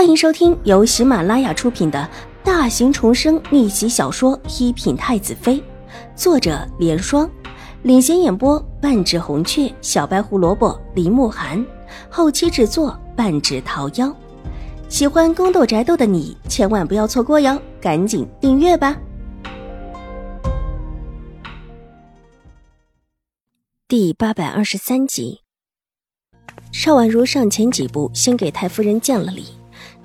欢迎收听由喜马拉雅出品的大型重生逆袭小说《一品太子妃》，作者：莲霜，领衔演播：半指红雀、小白胡萝卜、林慕寒，后期制作：半指桃夭。喜欢宫斗宅斗的你千万不要错过哟，赶紧订阅吧！第八百二十三集，邵婉如上前几步，先给太夫人见了礼。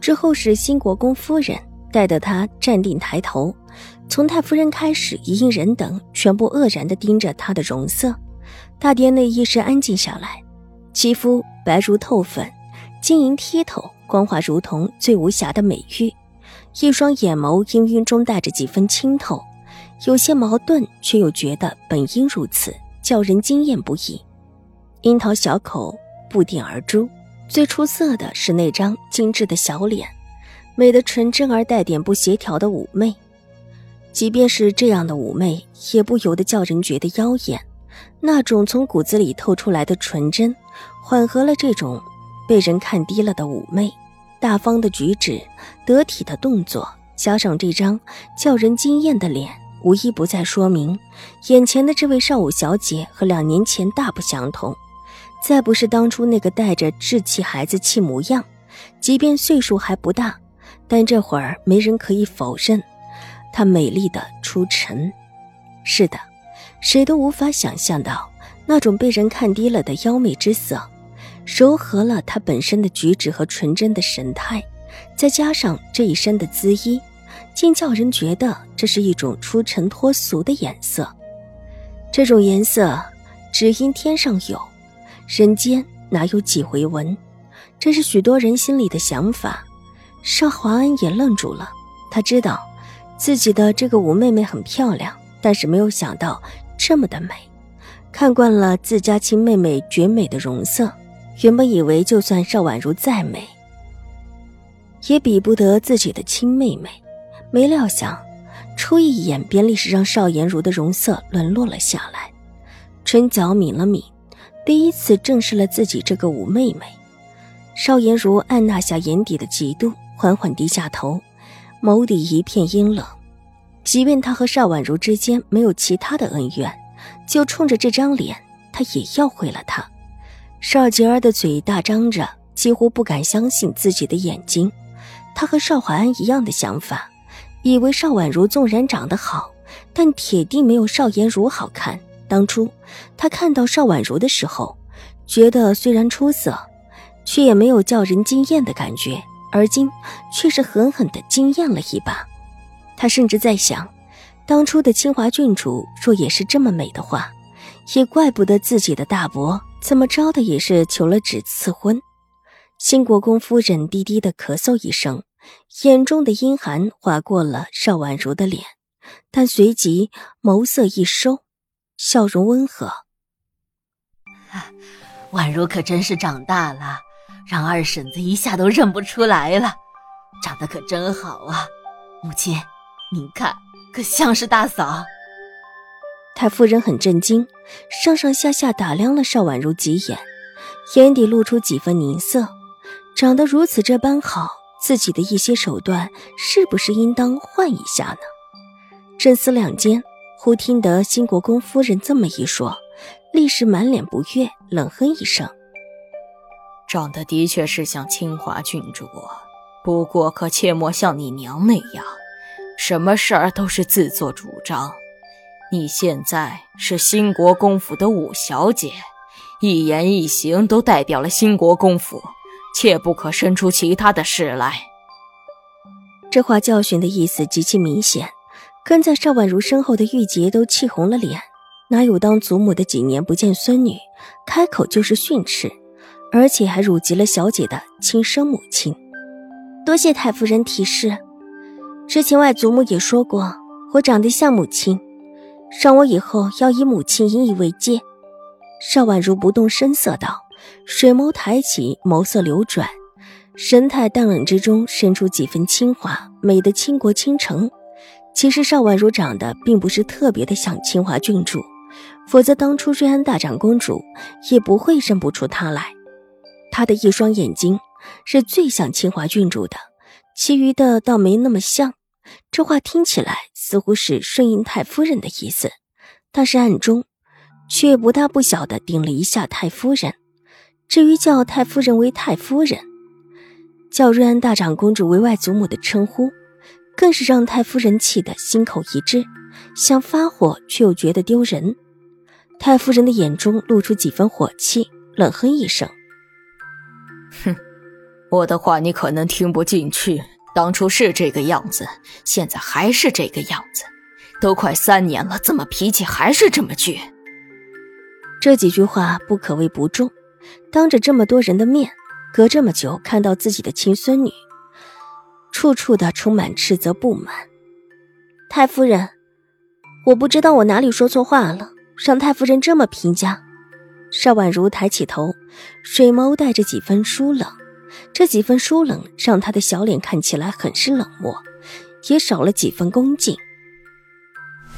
之后是新国公夫人带得他站定抬头，从太夫人开始，一应人等全部愕然地盯着他的容色。大殿内一时安静下来，肌肤白如透粉，晶莹剔透，光滑如同最无瑕的美玉。一双眼眸氤氲中带着几分清透，有些矛盾，却又觉得本应如此，叫人惊艳不已。樱桃小口不点而出。最出色的是那张精致的小脸，美得纯真而带点不协调的妩媚。即便是这样的妩媚，也不由得叫人觉得妖艳。那种从骨子里透出来的纯真，缓和了这种被人看低了的妩媚。大方的举止，得体的动作，加上这张叫人惊艳的脸，无一不在说明，眼前的这位少武小姐和两年前大不相同。再不是当初那个带着稚气孩子气模样，即便岁数还不大，但这会儿没人可以否认，她美丽的出尘。是的，谁都无法想象到那种被人看低了的妖媚之色，柔和了她本身的举止和纯真的神态，再加上这一身的姿衣，竟叫人觉得这是一种出尘脱俗的颜色。这种颜色，只因天上有。人间哪有几回闻？这是许多人心里的想法。邵华安也愣住了，他知道自己的这个五妹妹很漂亮，但是没有想到这么的美。看惯了自家亲妹妹绝美的容色，原本以为就算邵婉如再美，也比不得自己的亲妹妹。没料想，初一眼便立时让邵颜如的容色沦落了下来，唇角抿了抿。第一次正视了自己这个五妹妹，邵颜如按捺下眼底的嫉妒，缓缓低下头，眸底一片阴冷。即便他和邵婉如之间没有其他的恩怨，就冲着这张脸，他也要毁了她。邵杰儿的嘴大张着，几乎不敢相信自己的眼睛。他和邵怀安一样的想法，以为邵婉如纵然长得好，但铁定没有邵颜如好看。当初他看到邵婉如的时候，觉得虽然出色，却也没有叫人惊艳的感觉。而今却是狠狠的惊艳了一把。他甚至在想，当初的清华郡主若也是这么美的话，也怪不得自己的大伯怎么着的也是求了旨赐婚。新国公夫人低低的咳嗽一声，眼中的阴寒划过了邵婉如的脸，但随即眸色一收。笑容温和，婉如可真是长大了，让二婶子一下都认不出来了，长得可真好啊！母亲，您看，可像是大嫂。太夫人很震惊，上上下下打量了邵婉如几眼，眼底露出几分凝色。长得如此这般好，自己的一些手段是不是应当换一下呢？正思量间。忽听得新国公夫人这么一说，立时满脸不悦，冷哼一声：“长得的确是像清华郡主，不过可切莫像你娘那样，什么事儿都是自作主张。你现在是新国公府的五小姐，一言一行都代表了新国公府，切不可生出其他的事来。”这话教训的意思极其明显。跟在邵婉如身后的玉洁都气红了脸，哪有当祖母的几年不见孙女，开口就是训斥，而且还辱及了小姐的亲生母亲。多谢太夫人提示，之前外祖母也说过，我长得像母亲，让我以后要以母亲引以为戒。邵婉如不动声色道，水眸抬起，眸色流转，神态淡冷之中渗出几分清华，美的倾国倾城。其实邵婉如长得并不是特别的像清华郡主，否则当初瑞安大长公主也不会认不出她来。她的一双眼睛是最像清华郡主的，其余的倒没那么像。这话听起来似乎是顺应太夫人的意思，但是暗中却不大不小的顶了一下太夫人。至于叫太夫人为太夫人，叫瑞安大长公主为外祖母的称呼，更是让太夫人气得心口一滞，想发火却又觉得丢人。太夫人的眼中露出几分火气，冷哼一声：“哼，我的话你可能听不进去。当初是这个样子，现在还是这个样子，都快三年了，怎么脾气还是这么倔？”这几句话不可谓不重。当着这么多人的面，隔这么久看到自己的亲孙女，处处的充满斥责不满。太夫人，我不知道我哪里说错话了。让太夫人这么评价，邵婉如抬起头，水眸带着几分疏冷。这几分疏冷让她的小脸看起来很是冷漠，也少了几分恭敬。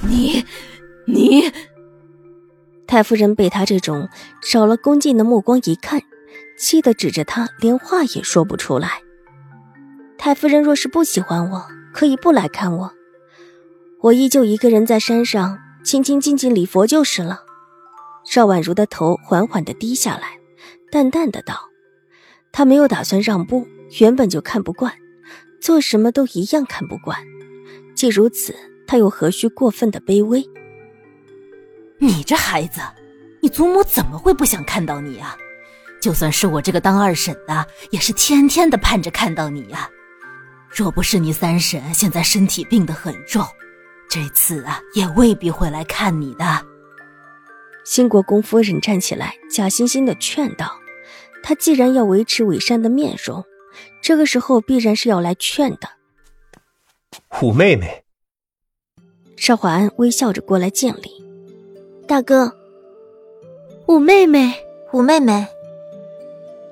你，你，太夫人被他这种少了恭敬的目光一看，气得指着他，连话也说不出来。太夫人若是不喜欢我，可以不来看我，我依旧一个人在山上。清清静静礼佛就是了。邵婉如的头缓缓地低下来，淡淡的道：“她没有打算让步，原本就看不惯，做什么都一样看不惯。既如此，她又何须过分的卑微？你这孩子，你祖母怎么会不想看到你啊？就算是我这个当二婶的，也是天天的盼着看到你呀。若不是你三婶现在身体病得很重。”这次啊，也未必会来看你的。兴国公夫人站起来，假惺惺的劝道：“她既然要维持伪善的面容，这个时候必然是要来劝的。”虎妹妹，邵华安微笑着过来见礼：“大哥，虎妹妹，虎妹妹。”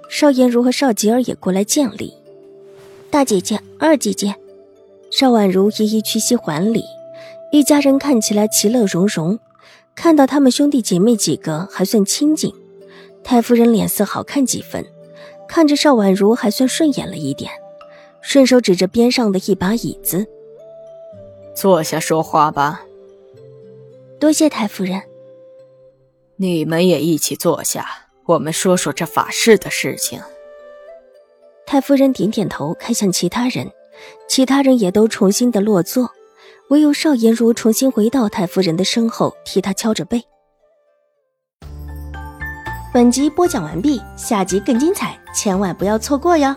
邵颜如和邵吉儿也过来见礼：“大姐姐，二姐姐。”邵婉如一一屈膝还礼。一家人看起来其乐融融，看到他们兄弟姐妹几个还算亲近，太夫人脸色好看几分，看着邵婉如还算顺眼了一点，顺手指着边上的一把椅子：“坐下说话吧。”多谢太夫人。你们也一起坐下，我们说说这法事的事情。太夫人点点头，看向其他人，其他人也都重新的落座。唯有邵颜如重新回到太夫人的身后，替她敲着背。本集播讲完毕，下集更精彩，千万不要错过哟。